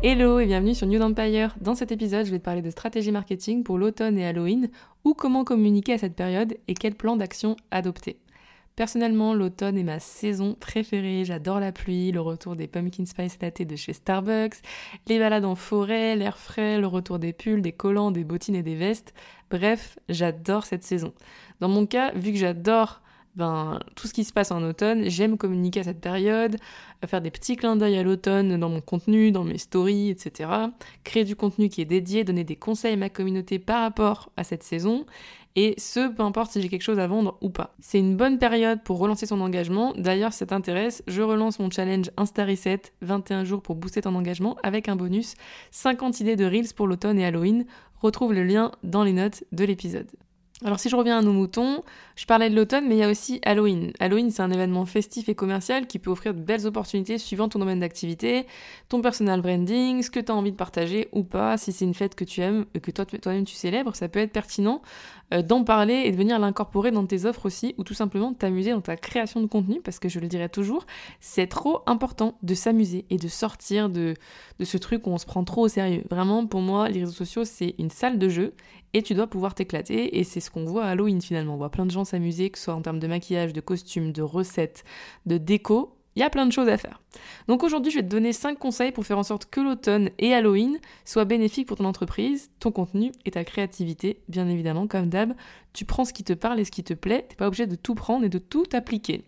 Hello et bienvenue sur New Empire. Dans cet épisode, je vais te parler de stratégie marketing pour l'automne et Halloween, ou comment communiquer à cette période et quel plan d'action adopter. Personnellement, l'automne est ma saison préférée. J'adore la pluie, le retour des pumpkin spice latte de chez Starbucks, les balades en forêt, l'air frais, le retour des pulls, des collants, des bottines et des vestes. Bref, j'adore cette saison. Dans mon cas, vu que j'adore ben, tout ce qui se passe en automne, j'aime communiquer à cette période, faire des petits clins d'œil à l'automne dans mon contenu, dans mes stories, etc. Créer du contenu qui est dédié, donner des conseils à ma communauté par rapport à cette saison, et ce, peu importe si j'ai quelque chose à vendre ou pas. C'est une bonne période pour relancer son engagement. D'ailleurs, si ça t'intéresse, je relance mon challenge Insta Reset, 21 jours pour booster ton engagement, avec un bonus 50 idées de Reels pour l'automne et Halloween. Retrouve le lien dans les notes de l'épisode. Alors si je reviens à nos moutons, je parlais de l'automne, mais il y a aussi Halloween. Halloween, c'est un événement festif et commercial qui peut offrir de belles opportunités suivant ton domaine d'activité, ton personal branding, ce que tu as envie de partager ou pas. Si c'est une fête que tu aimes et que toi, toi-même tu célèbres, ça peut être pertinent euh, d'en parler et de venir l'incorporer dans tes offres aussi, ou tout simplement t'amuser dans ta création de contenu, parce que je le dirais toujours, c'est trop important de s'amuser et de sortir de, de ce truc où on se prend trop au sérieux. Vraiment, pour moi, les réseaux sociaux, c'est une salle de jeu et tu dois pouvoir t'éclater et c'est qu'on voit à Halloween finalement. On voit plein de gens s'amuser, que ce soit en termes de maquillage, de costumes, de recettes, de déco. Il y a plein de choses à faire. Donc aujourd'hui, je vais te donner 5 conseils pour faire en sorte que l'automne et Halloween soient bénéfiques pour ton entreprise, ton contenu et ta créativité, bien évidemment, comme d'hab. Tu prends ce qui te parle et ce qui te plaît, t'es pas obligé de tout prendre et de tout appliquer.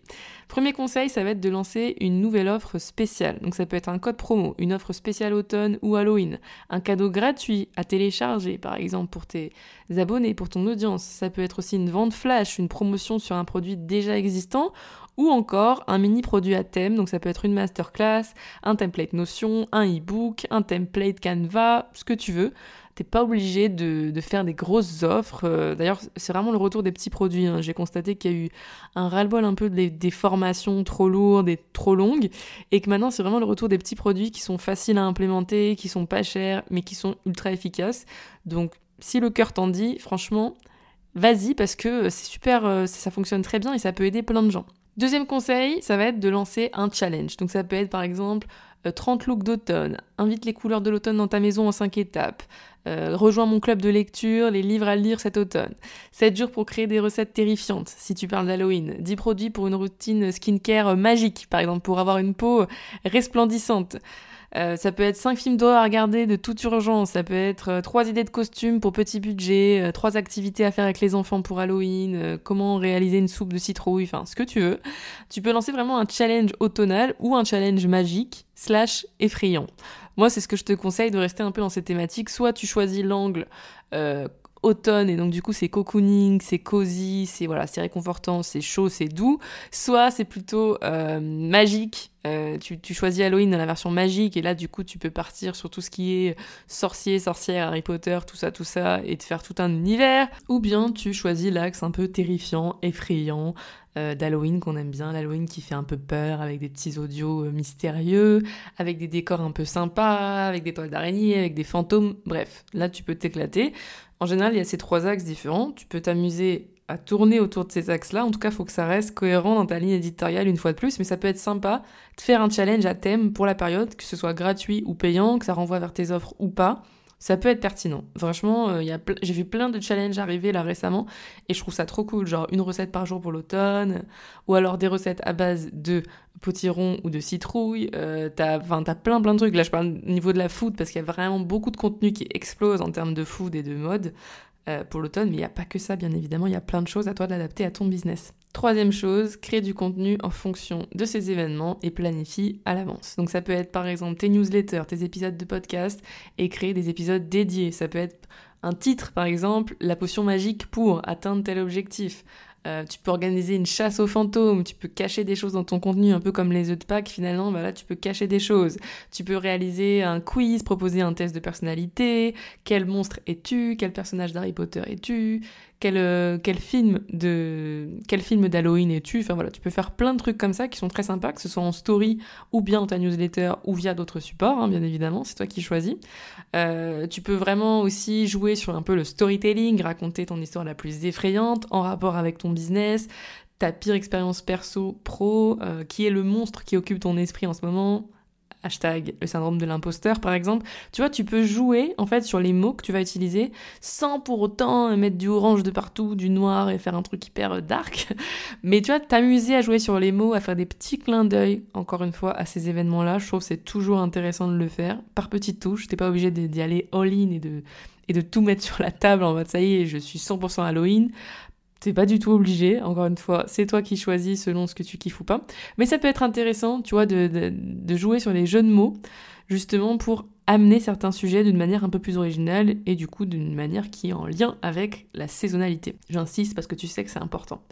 Premier conseil, ça va être de lancer une nouvelle offre spéciale. Donc ça peut être un code promo, une offre spéciale automne ou Halloween, un cadeau gratuit à télécharger, par exemple pour tes abonnés, pour ton audience. Ça peut être aussi une vente flash, une promotion sur un produit déjà existant ou encore un mini produit à thème, donc ça peut être une masterclass, un template Notion, un e-book, un template Canva, ce que tu veux. Pas obligé de, faire des grosses offres. Euh, d'ailleurs, c'est vraiment le retour des petits produits. Hein. J'ai constaté qu'il y a eu un ras-le-bol un peu des, des, formations trop lourdes et trop longues, et que maintenant c'est vraiment le retour des petits produits qui sont faciles à implémenter, qui sont pas chers, mais qui sont ultra efficaces. Donc, si le cœur t'en dit, franchement, vas-y parce que c'est super, euh, ça fonctionne très bien et ça peut aider plein de gens. Deuxième conseil, ça va être de lancer un challenge. Donc ça peut être par exemple 30 euh, looks d'automne, invite les couleurs de l'automne dans ta maison en 5 étapes, euh, rejoins mon club de lecture, les livres à lire cet automne, 7 jours pour créer des recettes terrifiantes si tu parles d'Halloween, 10 produits pour une routine skincare magique par exemple pour avoir une peau resplendissante. Euh, ça peut être 5 films d'horreur à regarder de toute urgence. Ça peut être 3 euh, idées de costumes pour petit budget, 3 euh, activités à faire avec les enfants pour Halloween, comment réaliser une soupe de citrouille, enfin ce que tu veux. Tu peux lancer vraiment un challenge automnal ou un challenge magique slash effrayant. Moi, c'est ce que je te conseille de rester un peu dans cette thématique. Soit tu choisis l'angle automne et donc du coup c'est cocooning, c'est cosy, c'est voilà, c'est réconfortant, c'est chaud, c'est doux. Soit c'est plutôt euh, magique. Euh, tu, choisis Halloween dans la version magique et là du coup tu peux partir sur tout ce qui est sorcier, sorcière, Harry Potter, tout ça, tout ça et te faire tout un univers. Ou bien tu choisis l'axe un peu terrifiant, effrayant, euh, d'Halloween qu'on aime bien, l'Halloween qui fait un peu peur, avec des petits audios mystérieux, avec des décors un peu sympas, avec des toiles d'araignée, avec des fantômes, bref, là tu peux t'éclater. En général, il y a ces trois axes différents. Tu peux t'amuser à tourner autour de ces axes-là. En tout cas, il faut que ça reste cohérent dans ta ligne éditoriale une fois de plus. Mais ça peut être sympa de faire un challenge à thème pour la période, que ce soit gratuit ou payant, que ça renvoie vers tes offres ou pas ça peut être pertinent. Franchement, euh, j'ai vu plein de challenges arriver là récemment et je trouve ça trop cool. Genre une recette par jour pour l'automne, ou alors des recettes à base de potiron ou de citrouille. Euh, t'as, t'as plein plein de trucs. Là, je parle au niveau de la food parce qu'il y a vraiment beaucoup de contenu qui explose en termes de food et de mode. Euh, pour l'automne, mais il n'y a pas que ça, bien évidemment, il y a plein de choses à toi de l'adapter à ton business. Troisième chose, crée du contenu en fonction de ces événements et planifie à l'avance. Donc ça peut être par exemple tes newsletters, tes épisodes de podcast et créer des épisodes dédiés. Ça peut être un titre par exemple, la potion magique pour atteindre tel objectif. Euh, tu peux organiser une chasse aux fantômes, tu peux cacher des choses dans ton contenu, un peu comme les œufs de Pâques, finalement, bah là, tu peux cacher des choses. Tu peux réaliser un quiz, proposer un test de personnalité, quel monstre es-tu, quel personnage d'Harry Potter es-tu, quel, euh, quel film de quel film d'Halloween es-tu? Enfin voilà, tu peux faire plein de trucs comme ça qui sont très sympas, que ce soit en story ou bien dans ta newsletter ou via d'autres supports, hein, bien évidemment, c'est toi qui choisis. Euh, tu peux vraiment aussi jouer sur un peu le storytelling, raconter ton histoire la plus effrayante en rapport avec ton business, ta pire expérience perso pro, euh, qui est le monstre qui occupe ton esprit en ce moment, hashtag le syndrome de l'imposteur par exemple, tu vois, tu peux jouer en fait sur les mots que tu vas utiliser sans pour autant mettre du orange de partout, du noir et faire un truc hyper dark. Mais tu vois, t'amuser à jouer sur les mots, à faire des petits clins d'œil, encore une fois, à ces événements-là, je trouve que c'est toujours intéressant de le faire par petites touches. T'es pas obligé d'y aller all-in et de, et de tout mettre sur la table en mode ça y est, je suis 100% Halloween. T'es pas du tout obligé, encore une fois, c'est toi qui choisis selon ce que tu kiffes ou pas. Mais ça peut être intéressant, tu vois, de, de, de jouer sur les jeux de mots, justement pour amener certains sujets d'une manière un peu plus originale et du coup d'une manière qui est en lien avec la saisonnalité. J'insiste parce que tu sais que c'est important.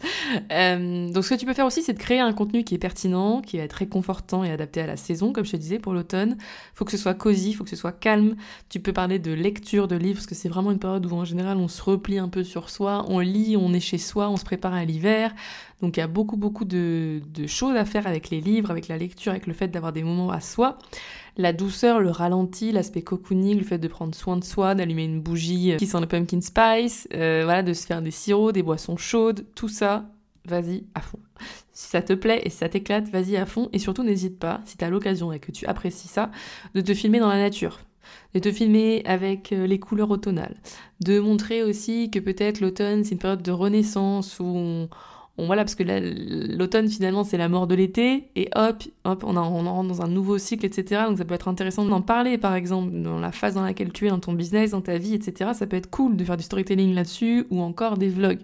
Euh, donc ce que tu peux faire aussi c'est de créer un contenu qui est pertinent, qui va être réconfortant et adapté à la saison, comme je te disais pour l'automne. Faut que ce soit cosy, faut que ce soit calme. Tu peux parler de lecture de livres parce que c'est vraiment une période où en général on se replie un peu sur soi, on lit, on est chez soi, on se prépare à l'hiver. Donc il y a beaucoup beaucoup de, de choses à faire avec les livres, avec la lecture, avec le fait d'avoir des moments à soi la douceur, le ralenti, l'aspect cocooning, le fait de prendre soin de soi, d'allumer une bougie qui sent le pumpkin spice, euh, voilà, de se faire des sirops, des boissons chaudes, tout ça, vas-y à fond. Si ça te plaît et si ça t'éclate, vas-y à fond. Et surtout, n'hésite pas, si tu as l'occasion et que tu apprécies ça, de te filmer dans la nature de te filmer avec euh, les couleurs automnales, de montrer aussi que peut-être l'automne c'est une période de renaissance où on, voilà, parce que l'automne finalement c'est la mort de l'été, et hop, hop, on, en rentre dans un nouveau cycle, etc. Donc ça peut être intéressant d'en parler, par exemple, dans la phase dans laquelle tu es, dans ton business, dans ta vie, etc. Ça peut être cool de faire du storytelling là-dessus, ou encore des vlogs.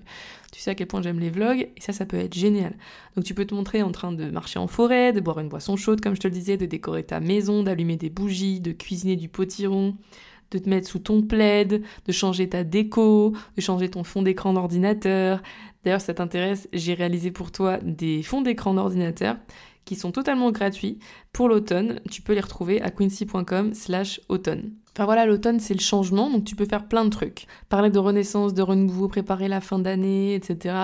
Tu sais à quel point j'aime les vlogs, et ça, ça peut être génial. Donc tu peux te montrer en train de marcher en forêt, de boire une boisson chaude, comme je te le disais, de décorer ta maison, d'allumer des bougies, de cuisiner du potiron, de te mettre sous ton plaid, de changer ta déco, de changer ton fond d'écran d'ordinateur. D'ailleurs, si ça t'intéresse, j'ai réalisé pour toi des fonds d'écran d'ordinateur qui sont totalement gratuits pour l'automne. Tu peux les retrouver à quincy.com slash automne. Enfin voilà, l'automne c'est le changement, donc tu peux faire plein de trucs. Parler de renaissance, de renouveau, préparer la fin d'année, etc.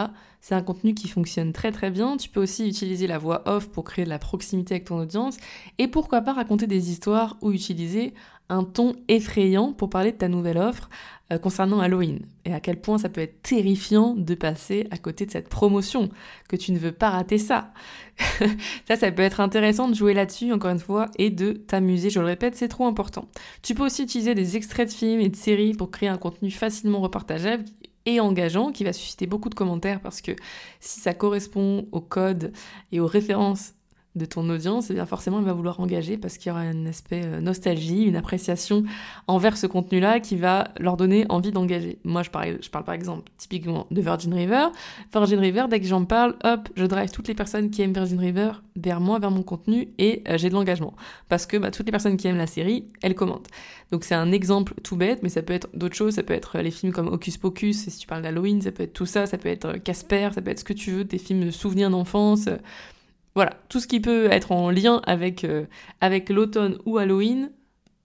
C'est un contenu qui fonctionne très très bien. Tu peux aussi utiliser la voix off pour créer de la proximité avec ton audience. Et pourquoi pas raconter des histoires ou utiliser un ton effrayant pour parler de ta nouvelle offre euh, concernant Halloween. Et à quel point ça peut être terrifiant de passer à côté de cette promotion, que tu ne veux pas rater ça. ça, ça peut être intéressant de jouer là-dessus, encore une fois, et de t'amuser. Je le répète, c'est trop important. Tu peux aussi utiliser des extraits de films et de séries pour créer un contenu facilement repartageable et engageant qui va susciter beaucoup de commentaires parce que si ça correspond au code et aux références de ton audience, eh bien forcément elle va vouloir engager parce qu'il y aura un aspect euh, nostalgie, une appréciation envers ce contenu-là qui va leur donner envie d'engager. Moi je parle, par exemple typiquement de Virgin River. Virgin River, dès que j'en parle, hop, je drive toutes les personnes qui aiment Virgin River vers moi, vers mon contenu et euh, j'ai de l'engagement. Parce que bah, toutes les personnes qui aiment la série, elles commentent. Donc c'est un exemple tout bête, mais ça peut être d'autres choses, ça peut être les films comme Hocus Pocus, si tu parles d'Halloween, ça peut être tout ça, ça peut être Casper, ça peut être ce que tu veux, des films de souvenirs d'enfance. Voilà, tout ce qui peut être en lien avec, euh, avec l'automne ou Halloween,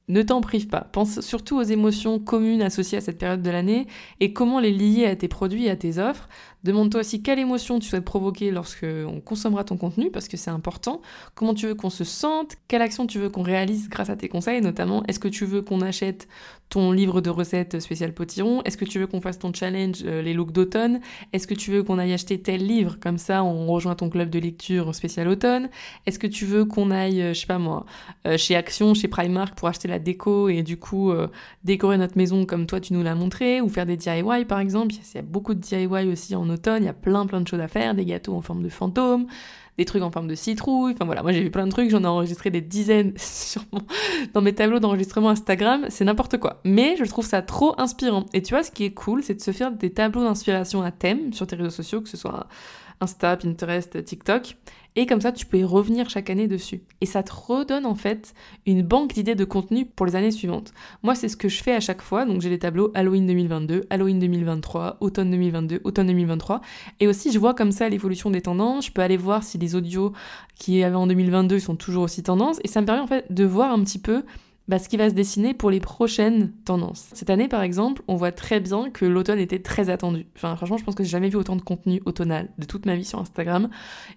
ne t'en prive pas. Pense surtout aux émotions communes associées à cette période de l'année et comment les lier à tes produits et à tes offres. Demande-toi aussi quelle émotion tu souhaites provoquer lorsque on consommera ton contenu, parce que c'est important. Comment tu veux qu'on se sente? Quelle action tu veux qu'on réalise grâce à tes conseils Notamment, est-ce que tu veux qu'on achète ton livre de recettes spécial potiron? Est-ce que tu veux qu'on fasse ton challenge euh, les looks d'automne? Est-ce que tu veux qu'on aille acheter tel livre? Comme ça, on rejoint ton club de lecture spécial automne. Est-ce que tu veux qu'on aille, euh, je sais pas moi, euh, chez Action, chez Primark pour acheter la déco et du coup décorer notre maison comme toi tu nous l'as montré ou faire des DIY par exemple? Il y a beaucoup de DIY aussi en automne, il y a plein plein de choses à faire, des gâteaux en forme de fantôme, des trucs en forme de citrouille, enfin voilà, moi j'ai vu plein de trucs, j'en ai enregistré des dizaines dans mes tableaux d'enregistrement Instagram, c'est n'importe quoi. Mais je trouve ça trop inspirant. Et tu vois, ce qui est cool, c'est de se faire des tableaux d'inspiration à thème sur tes réseaux sociaux, que ce soit Insta, Pinterest, TikTok. Et comme ça, tu peux y revenir chaque année dessus. Et ça te redonne en fait une banque d'idées de contenu pour les années suivantes. Moi, c'est ce que je fais à chaque fois. Donc j'ai les tableaux Halloween 2022, Halloween 2023, automne 2022, automne 2023. Et aussi, je vois comme ça l'évolution des tendances. Je peux aller voir si les audios qui avaient en 2022 sont toujours aussi tendances. Et ça me permet en fait de voir un petit peu bah, ce qui va se dessiner pour les prochaines tendances. Cette année, par exemple, on voit très bien que l'automne était très attendu. Enfin, franchement, je pense que j'ai jamais vu autant de contenu automnal de toute ma vie sur Instagram.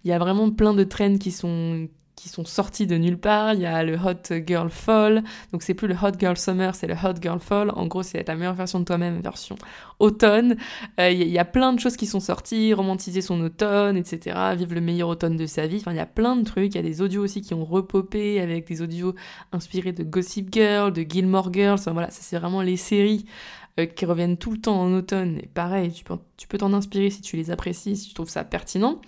Il y a vraiment plein de trends qui sont qui sont sortis de nulle part. Il y a le Hot Girl Fall, donc c'est plus le Hot Girl Summer, c'est le Hot Girl Fall. En gros, c'est la meilleure version de toi-même, version automne. Euh, il y a plein de choses qui sont sorties, romantiser son automne, etc. Vivre le meilleur automne de sa vie. Enfin, il y a plein de trucs. Il y a des audios aussi qui ont repopé avec des audios inspirés de Gossip Girl, de Gilmore Girls. Enfin, voilà, ça c'est vraiment les séries euh, qui reviennent tout le temps en automne. Et pareil, tu peux t'en inspirer si tu les apprécies, si tu trouves ça pertinent.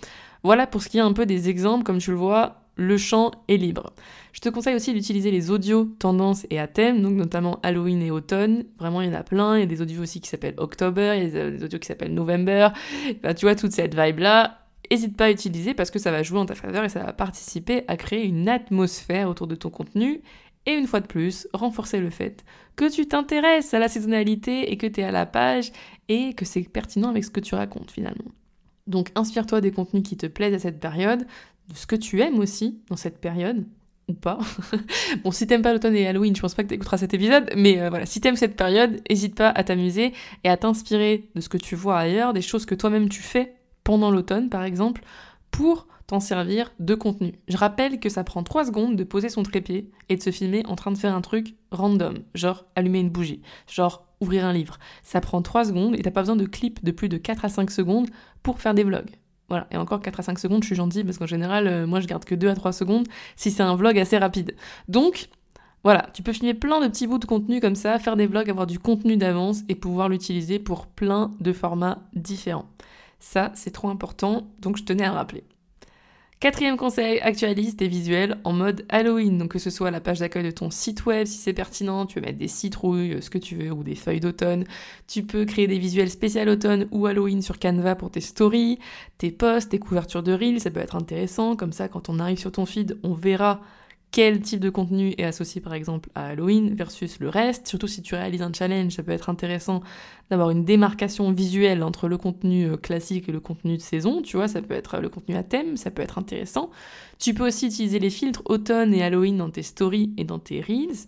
Voilà pour ce qui est un peu des exemples, comme tu le vois, le champ est libre. Je te conseille aussi d'utiliser les audios tendances et à thème, notamment Halloween et automne. Vraiment, il y en a plein. Il y a des audios aussi qui s'appellent October, il y a des audios qui s'appellent November. Tu vois, toute cette vibe-là, n'hésite pas à utiliser parce que ça va jouer en ta faveur et ça va participer à créer une atmosphère autour de ton contenu. Et une fois de plus, renforcer le fait que tu t'intéresses à la saisonnalité et que tu es à la page et que c'est pertinent avec ce que tu racontes finalement. Donc inspire-toi des contenus qui te plaisent à cette période, de ce que tu aimes aussi dans cette période, ou pas. bon, si t'aimes pas l'automne et Halloween, je pense pas que t'écouteras cet épisode, mais euh, voilà, si t'aimes cette période, n'hésite pas à t'amuser et à t'inspirer de ce que tu vois ailleurs, des choses que toi-même tu fais pendant l'automne, par exemple, pour t'en servir de contenu. Je rappelle que ça prend 3 secondes de poser son trépied et de se filmer en train de faire un truc random, genre allumer une bougie, genre ouvrir un livre. Ça prend 3 secondes et t'as pas besoin de clips de plus de 4 à 5 secondes pour faire des vlogs. Et encore 4 à 5 secondes, je suis gentille parce qu'en général, euh, moi je garde que 2 à 3 secondes si c'est un vlog assez rapide. Donc, voilà, tu peux filmer plein de petits bouts de contenu comme ça, faire des vlogs, avoir du contenu d'avance et pouvoir l'utiliser pour plein de formats différents. Ça, c'est trop important, donc je tenais à rappeler. Quatrième conseil, actualise tes visuels en mode Halloween. Donc que ce soit la page d'accueil de ton site web si c'est pertinent, tu veux mettre des citrouilles, ce que tu veux, ou des feuilles d'automne. Tu peux créer des visuels spécial automne ou Halloween sur Canva pour tes stories, tes posts, tes couvertures de reels, ça peut être intéressant. Comme ça, quand on arrive sur ton feed, on verra quel type de contenu est associé par exemple à Halloween versus le reste. Surtout si tu réalises un challenge, ça peut être intéressant d'avoir une démarcation visuelle entre le contenu euh, classique et le contenu de saison. Tu vois, ça peut être le contenu à thème, ça peut être intéressant. Tu peux aussi utiliser les filtres automne et Halloween dans tes stories et dans tes reels.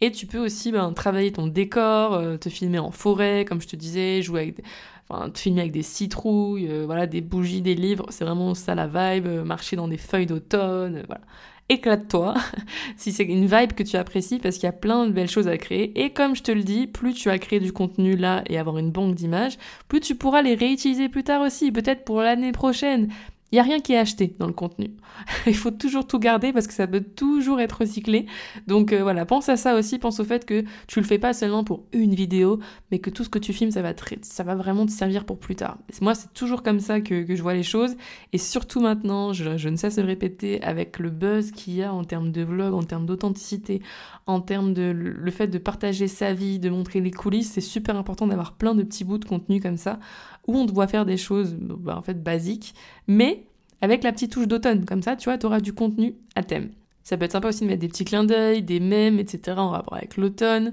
Et tu peux aussi ben, travailler ton décor, euh, te filmer en forêt, comme je te disais, jouer avec enfin, te filmer avec des citrouilles, euh, voilà, des bougies, des livres, c'est vraiment ça la vibe, marcher dans des feuilles d'automne, voilà éclate-toi, si c'est une vibe que tu apprécies, parce qu'il y a plein de belles choses à créer. Et comme je te le dis, plus tu as créé du contenu là et avoir une banque d'images, plus tu pourras les réutiliser plus tard aussi, peut-être pour l'année prochaine. Il n'y a rien qui est acheté dans le contenu. Il faut toujours tout garder parce que ça peut toujours être recyclé. Donc euh, voilà, pense à ça aussi, pense au fait que tu le fais pas seulement pour une vidéo, mais que tout ce que tu filmes, ça va, ça va vraiment te servir pour plus tard. Moi, c'est toujours comme ça que, je vois les choses. Et surtout maintenant, je, ne cesse de répéter, avec le buzz qu'il y a en termes de vlog, en termes d'authenticité, en termes de le fait de partager sa vie, de montrer les coulisses, c'est super important d'avoir plein de petits bouts de contenu comme ça où on doit faire des choses bah, en fait basiques, mais avec la petite touche d'automne. Comme ça, tu vois, tu auras du contenu à thème. Ça peut être sympa aussi de mettre des petits clins d'œil, des mèmes, etc. en rapport avec l'automne.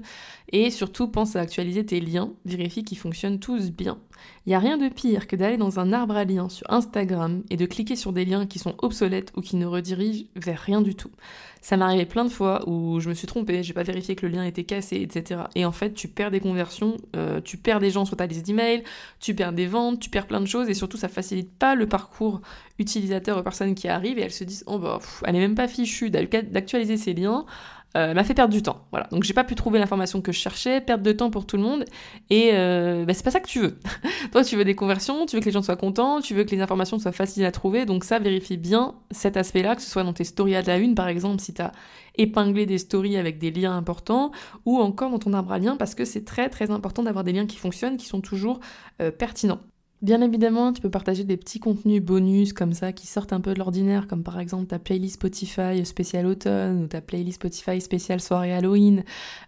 Et surtout, pense à actualiser tes liens. Vérifie qu'ils fonctionnent tous bien. Il n'y a rien de pire que d'aller dans un arbre à liens sur Instagram et de cliquer sur des liens qui sont obsolètes ou qui ne redirigent vers rien du tout. Ça m'est arrivé plein de fois où je me suis trompée, j'ai pas vérifié que le lien était cassé, etc. Et en fait, tu perds des conversions, euh, tu perds des gens sur ta liste d'emails, tu perds des ventes, tu perds plein de choses et surtout ça facilite pas le parcours utilisateur aux personnes qui arrivent et elles se disent oh bah elle est même pas fichue d'actualiser ses liens euh, m'a fait perdre du temps. Voilà. Donc j'ai pas pu trouver l'information que je cherchais, perdre de temps pour tout le monde. Et euh, bah, c'est pas ça que tu veux. Toi, tu veux des conversions, tu veux que les gens soient contents, tu veux que les informations soient faciles à trouver. Donc ça, vérifie bien cet aspect-là, que ce soit dans tes stories à la une, par exemple, si tu as épinglé des stories avec des liens importants, ou encore dans ton arbre à liens, parce que c'est très très important d'avoir des liens qui fonctionnent, qui sont toujours euh, pertinents. Bien évidemment, tu peux partager des petits contenus bonus comme ça qui sortent un peu de l'ordinaire, comme par exemple ta playlist Spotify spéciale automne ou ta playlist Spotify spéciale soirée Halloween.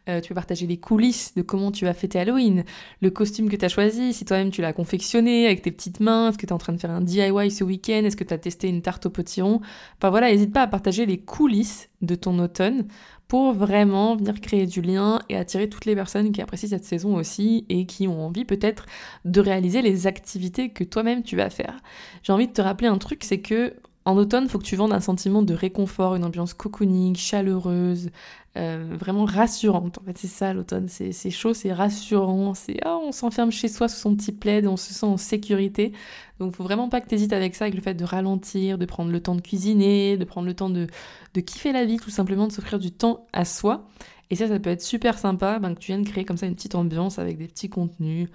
Euh, tu peux partager les coulisses de comment tu as fêté Halloween, le costume que tu as choisi, si toi-même tu l'as confectionné avec tes petites mains, est-ce que tu es en train de faire un DIY ce week-end, est-ce que tu as testé une tarte au potiron. Enfin voilà, n'hésite pas à partager les coulisses de ton automne pour vraiment venir créer du lien et attirer toutes les personnes qui apprécient cette saison aussi et qui ont envie peut-être de réaliser les activités que toi-même tu vas faire. J'ai envie de te rappeler un truc, c'est que en automne, faut que tu vendes un sentiment de réconfort, une ambiance cocooning, chaleureuse, euh, vraiment rassurante. En fait, c'est ça l'automne, c'est chaud, c'est rassurant, c'est oh, on s'enferme chez soi sous son petit plaid, on se sent en sécurité. Donc, faut vraiment pas que tu hésites avec ça, avec le fait de ralentir, de prendre le temps de cuisiner, de prendre le temps de, de kiffer la vie, tout simplement de s'offrir du temps à soi. Et ça, ça peut être super sympa ben, que tu viennes créer comme ça une petite ambiance avec des petits contenus,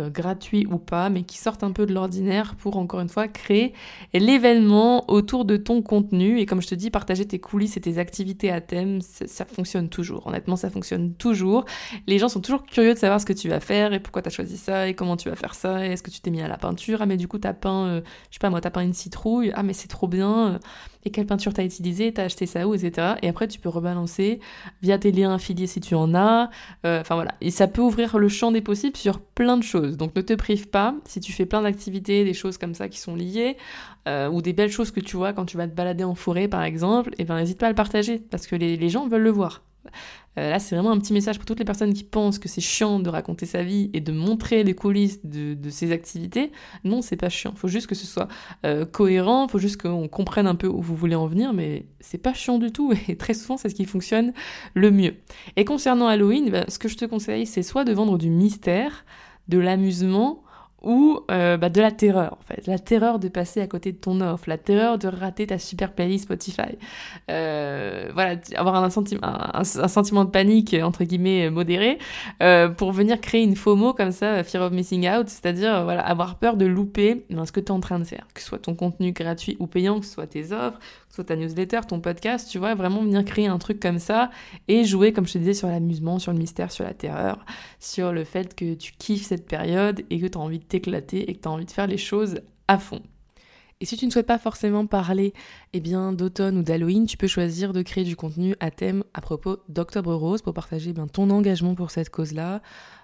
euh, gratuits ou pas, mais qui sortent un peu de l'ordinaire pour, encore une fois, créer l'événement autour de ton contenu. Et comme je te dis, partager tes coulisses et tes activités à thème, ça, fonctionne toujours. Honnêtement, ça fonctionne toujours. Les gens sont toujours curieux de savoir ce que tu vas faire et pourquoi tu as choisi ça et comment tu vas faire ça. Est-ce que tu t'es mis à la peinture? Ah, mais du coup, tu as peint, euh, je sais pas moi, tu as peint une citrouille? Ah, mais c'est trop bien et quelle peinture t'as utilisé, t'as acheté ça où, etc. Et après, tu peux rebalancer via tes liens affiliés si tu en as. Euh, enfin voilà. Et ça peut ouvrir le champ des possibles sur plein de choses. Donc ne te prive pas. Si tu fais plein d'activités, des choses comme ça qui sont liées, euh, ou des belles choses que tu vois quand tu vas te balader en forêt, par exemple, et eh ben n'hésite pas à le partager parce que les gens veulent le voir. Euh, là, c'est vraiment un petit message pour toutes les personnes qui pensent que c'est chiant de raconter sa vie et de montrer les coulisses de, ses activités. Non, c'est pas chiant. Il faut juste que ce soit euh, cohérent, faut juste qu'on comprenne un peu où vous voulez en venir, mais c'est pas chiant du tout et très souvent, c'est ce qui fonctionne le mieux. Et concernant Halloween, bah, ce que je te conseille, c'est soit de vendre du mystère, de l'amusement, ou euh, bah, de la terreur en fait, la terreur de passer à côté de ton offre, la terreur de rater ta super playlist Spotify. Euh, voilà, avoir un, sentiment, un, sentiment de panique entre guillemets modéré euh, pour venir créer une FOMO comme ça, fear of missing out, c'est-à-dire voilà avoir peur de louper ce que tu es en train de faire, que ce soit ton contenu gratuit ou payant, que ce soit tes offres, soit ta newsletter, ton podcast, tu vois, vraiment venir créer un truc comme ça et jouer, comme je te disais, sur l'amusement, sur le mystère, sur la terreur, sur le fait que tu kiffes cette période et que tu as envie de t'éclater et que tu as envie de faire les choses à fond. Et si tu ne souhaites pas forcément parler eh bien, d'automne ou d'Halloween, tu peux choisir de créer du contenu à thème à propos d'Octobre Rose pour partager eh bien, ton engagement pour cette cause-là,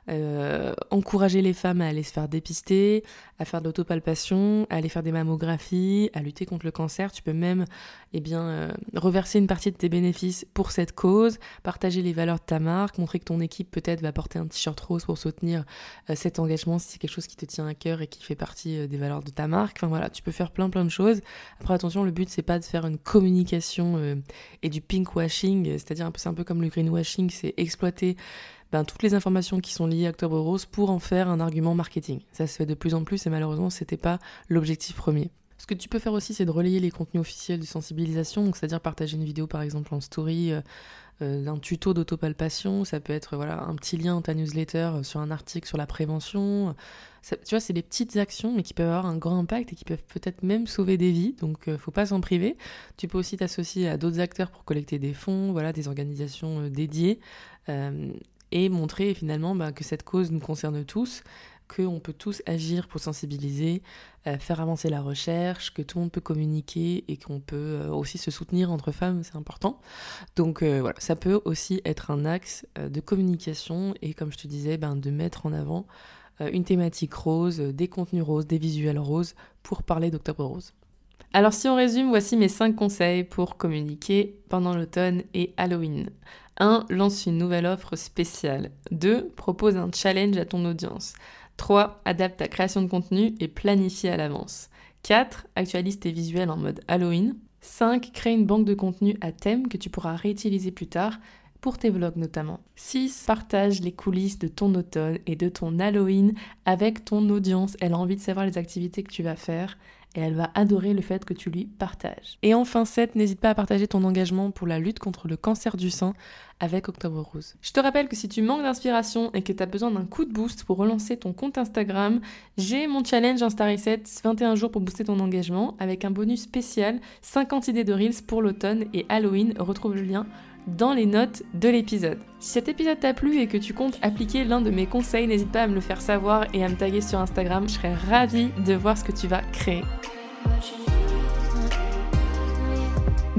euh, encourager les femmes à aller se faire dépister, à faire de l'autopalpation, à aller faire des mammographies, à lutter contre le cancer. Tu peux même eh bien, euh, reverser une partie de tes bénéfices pour cette cause, partager les valeurs de ta marque, montrer que ton équipe peut-être va porter un t-shirt rose pour soutenir euh, cet engagement si c'est quelque chose qui te tient à cœur et qui fait partie des valeurs de ta marque. Enfin voilà, tu peux faire plein plein de choses. Après attention, le but c'est pas de faire une communication et du pinkwashing, c'est-à-dire c'est un peu comme le greenwashing, c'est exploiter ben, toutes les informations qui sont liées à Octobre Rose pour en faire un argument marketing. Ça se fait de plus en plus et malheureusement, c'était pas l'objectif premier. Ce que tu peux faire aussi, c'est de relayer les contenus officiels de sensibilisation, c'est-à-dire partager une vidéo par exemple en story euh, euh, d'un tuto d'autopalpation, ça peut être voilà un petit lien ta newsletter euh, sur un article sur la prévention. tu vois, c'est des petites actions mais qui peuvent avoir un grand impact et qui peuvent peut-être même sauver des vies, donc faut pas s'en priver. Tu peux aussi t'associer à d'autres acteurs pour collecter des fonds, voilà, des organisations dédiées et montrer finalement bah, que cette cause nous concerne tous, qu'on peut tous agir pour sensibiliser, euh, faire avancer la recherche, que tout le monde peut communiquer et qu'on peut euh, aussi se soutenir entre femmes, c'est important. Donc euh, voilà, ça peut aussi être un axe de communication et comme je te disais, ben, de mettre en avant une thématique rose, des contenus roses, des visuels roses pour parler d'Octobre Rose. Alors si on résume, voici mes 5 conseils pour communiquer pendant l'automne et Halloween. 1. Lance une nouvelle offre spéciale. 2. Propose un challenge à ton audience. 3. Adapte ta création de contenu et planifie à l'avance. 4. Actualise tes visuels en mode Halloween. 5. Crée une banque de contenu à thème que tu pourras réutiliser plus tard pour tes vlogs notamment. 6. Partage les coulisses de ton automne et de ton Halloween avec ton audience. Elle a envie de savoir les activités que tu vas faire et elle va adorer le fait que tu lui partages. Et enfin 7, n'hésite pas à partager ton engagement pour la lutte contre le cancer du sein avec Octobre Rose. Je te rappelle que si tu manques d'inspiration et que tu as besoin d'un coup de boost pour relancer ton compte Instagram, j'ai mon challenge Insta Reset 21 jours pour booster ton engagement avec un bonus spécial 50 idées de Reels pour l'automne et Halloween. Retrouve le lien dans les notes de l'épisode. Si cet épisode t'a plu et que tu comptes appliquer l'un de mes conseils, n'hésite pas à me le faire savoir et à me taguer sur Instagram. Je serais ravie de voir ce que tu vas créer.